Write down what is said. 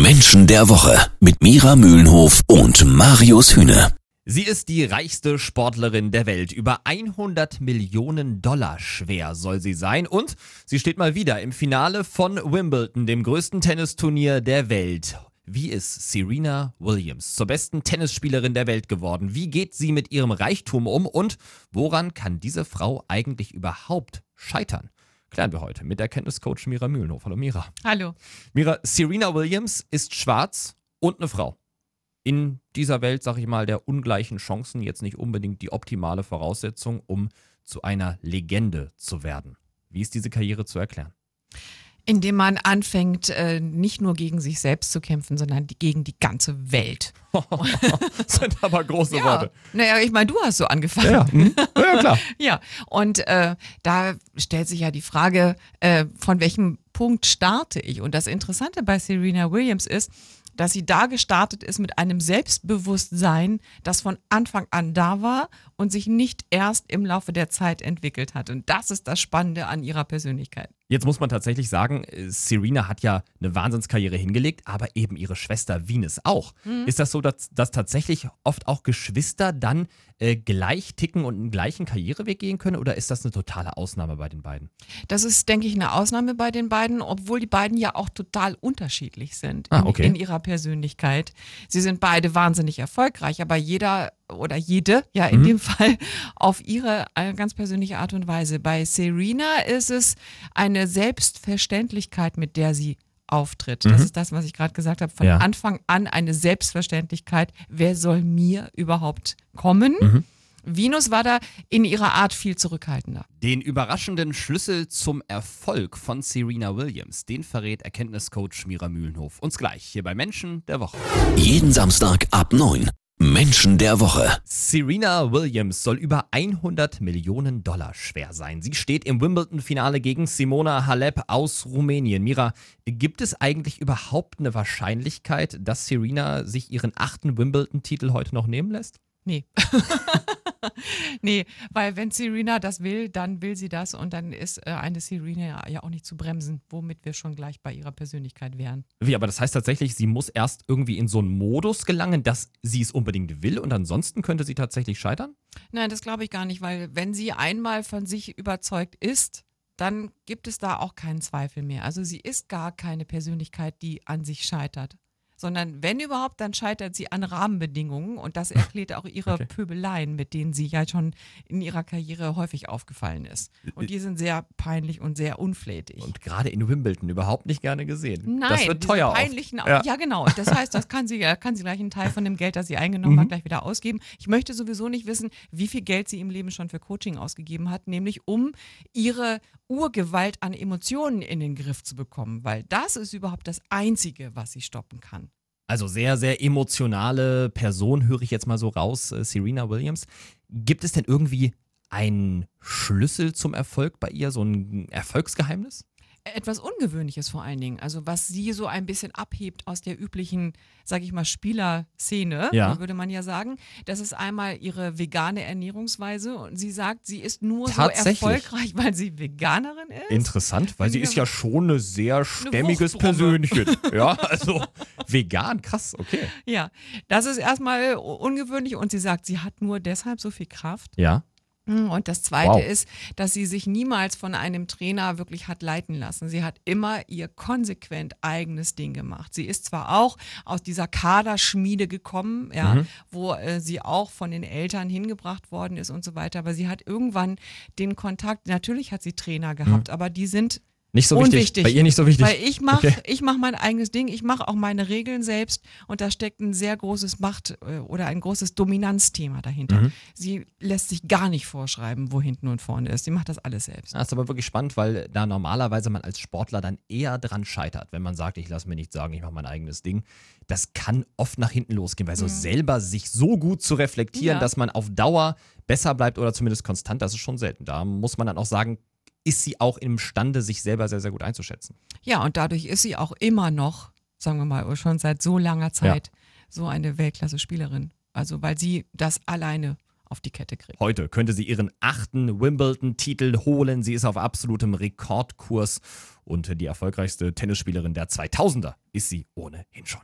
Menschen der Woche mit Mira Mühlenhof und Marius Hühne. Sie ist die reichste Sportlerin der Welt. Über 100 Millionen Dollar schwer soll sie sein. Und sie steht mal wieder im Finale von Wimbledon, dem größten Tennisturnier der Welt. Wie ist Serena Williams zur besten Tennisspielerin der Welt geworden? Wie geht sie mit ihrem Reichtum um? Und woran kann diese Frau eigentlich überhaupt scheitern? Klären wir heute mit der Kenntniscoach Mira Mühlenhof. Hallo Mira. Hallo. Mira, Serena Williams ist schwarz und eine Frau. In dieser Welt, sag ich mal, der ungleichen Chancen jetzt nicht unbedingt die optimale Voraussetzung, um zu einer Legende zu werden. Wie ist diese Karriere zu erklären? Indem man anfängt, äh, nicht nur gegen sich selbst zu kämpfen, sondern gegen die ganze Welt. das sind aber große ja. Worte. Naja, ich meine, du hast so angefangen. Ja, hm? ja klar. ja, und äh, da stellt sich ja die Frage, äh, von welchem Punkt starte ich? Und das Interessante bei Serena Williams ist, dass sie da gestartet ist mit einem Selbstbewusstsein, das von Anfang an da war und sich nicht erst im Laufe der Zeit entwickelt hat. Und das ist das Spannende an ihrer Persönlichkeit. Jetzt muss man tatsächlich sagen, äh, Serena hat ja eine Wahnsinnskarriere hingelegt, aber eben ihre Schwester Venus auch. Mhm. Ist das so, dass, dass tatsächlich oft auch Geschwister dann äh, gleich ticken und einen gleichen Karriereweg gehen können oder ist das eine totale Ausnahme bei den beiden? Das ist, denke ich, eine Ausnahme bei den beiden, obwohl die beiden ja auch total unterschiedlich sind ah, okay. in, in ihrer Persönlichkeit. Sie sind beide wahnsinnig erfolgreich, aber jeder oder jede, ja in mhm. dem Fall, auf ihre äh, ganz persönliche Art und Weise. Bei Serena ist es eine Selbstverständlichkeit, mit der sie auftritt. Mhm. Das ist das, was ich gerade gesagt habe. Von ja. Anfang an eine Selbstverständlichkeit. Wer soll mir überhaupt kommen? Mhm. Venus war da in ihrer Art viel zurückhaltender. Den überraschenden Schlüssel zum Erfolg von Serena Williams, den verrät Erkenntniscoach Mira Mühlenhof. Uns gleich hier bei Menschen der Woche. Jeden Samstag ab 9. Menschen der Woche. Serena Williams soll über 100 Millionen Dollar schwer sein. Sie steht im Wimbledon-Finale gegen Simona Halep aus Rumänien. Mira, gibt es eigentlich überhaupt eine Wahrscheinlichkeit, dass Serena sich ihren achten Wimbledon-Titel heute noch nehmen lässt? Nee. nee, weil wenn Serena das will, dann will sie das und dann ist äh, eine Serena ja auch nicht zu bremsen, womit wir schon gleich bei ihrer Persönlichkeit wären. Wie, aber das heißt tatsächlich, sie muss erst irgendwie in so einen Modus gelangen, dass sie es unbedingt will und ansonsten könnte sie tatsächlich scheitern? Nein, das glaube ich gar nicht, weil wenn sie einmal von sich überzeugt ist, dann gibt es da auch keinen Zweifel mehr. Also sie ist gar keine Persönlichkeit, die an sich scheitert sondern wenn überhaupt, dann scheitert sie an Rahmenbedingungen und das erklärt auch ihre okay. Pöbeleien, mit denen sie ja schon in ihrer Karriere häufig aufgefallen ist. Und die sind sehr peinlich und sehr unflätig. Und gerade in Wimbledon überhaupt nicht gerne gesehen. Nein, das wird teuer. Peinlichen, ja. ja. genau. Das heißt, das kann sie, kann sie gleich einen Teil von dem Geld, das sie eingenommen mhm. hat, gleich wieder ausgeben. Ich möchte sowieso nicht wissen, wie viel Geld sie im Leben schon für Coaching ausgegeben hat, nämlich um ihre Urgewalt an Emotionen in den Griff zu bekommen, weil das ist überhaupt das Einzige, was sie stoppen kann. Also sehr, sehr emotionale Person, höre ich jetzt mal so raus, äh, Serena Williams. Gibt es denn irgendwie einen Schlüssel zum Erfolg bei ihr, so ein Erfolgsgeheimnis? Etwas Ungewöhnliches vor allen Dingen. Also was sie so ein bisschen abhebt aus der üblichen, sage ich mal, Spielerszene, ja. würde man ja sagen. Das ist einmal ihre vegane Ernährungsweise und sie sagt, sie ist nur so erfolgreich, weil sie Veganerin ist. Interessant, weil sie ist ja schon eine sehr stämmiges Persönchen. ja, also vegan, krass, okay. Ja, das ist erstmal ungewöhnlich und sie sagt, sie hat nur deshalb so viel Kraft. Ja und das Zweite wow. ist, dass sie sich niemals von einem Trainer wirklich hat leiten lassen. Sie hat immer ihr konsequent eigenes Ding gemacht. Sie ist zwar auch aus dieser Kaderschmiede gekommen, ja, mhm. wo äh, sie auch von den Eltern hingebracht worden ist und so weiter, aber sie hat irgendwann den Kontakt, natürlich hat sie Trainer gehabt, mhm. aber die sind nicht so wichtig. Unwichtig, Bei ihr nicht so wichtig. Weil ich mache okay. ich mach mein eigenes Ding, ich mache auch meine Regeln selbst und da steckt ein sehr großes Macht- äh, oder ein großes Dominanzthema dahinter. Mhm. Sie lässt sich gar nicht vorschreiben, wo hinten und vorne ist. Sie macht das alles selbst. Das ist aber wirklich spannend, weil da normalerweise man als Sportler dann eher dran scheitert, wenn man sagt, ich lasse mir nicht sagen, ich mache mein eigenes Ding. Das kann oft nach hinten losgehen, weil so mhm. selber sich so gut zu reflektieren, ja. dass man auf Dauer besser bleibt oder zumindest konstant, das ist schon selten. Da muss man dann auch sagen, ist sie auch imstande, sich selber sehr, sehr gut einzuschätzen. Ja, und dadurch ist sie auch immer noch, sagen wir mal, schon seit so langer Zeit ja. so eine Weltklasse-Spielerin. Also, weil sie das alleine auf die Kette kriegt. Heute könnte sie ihren achten Wimbledon-Titel holen. Sie ist auf absolutem Rekordkurs und die erfolgreichste Tennisspielerin der 2000er ist sie ohnehin schon.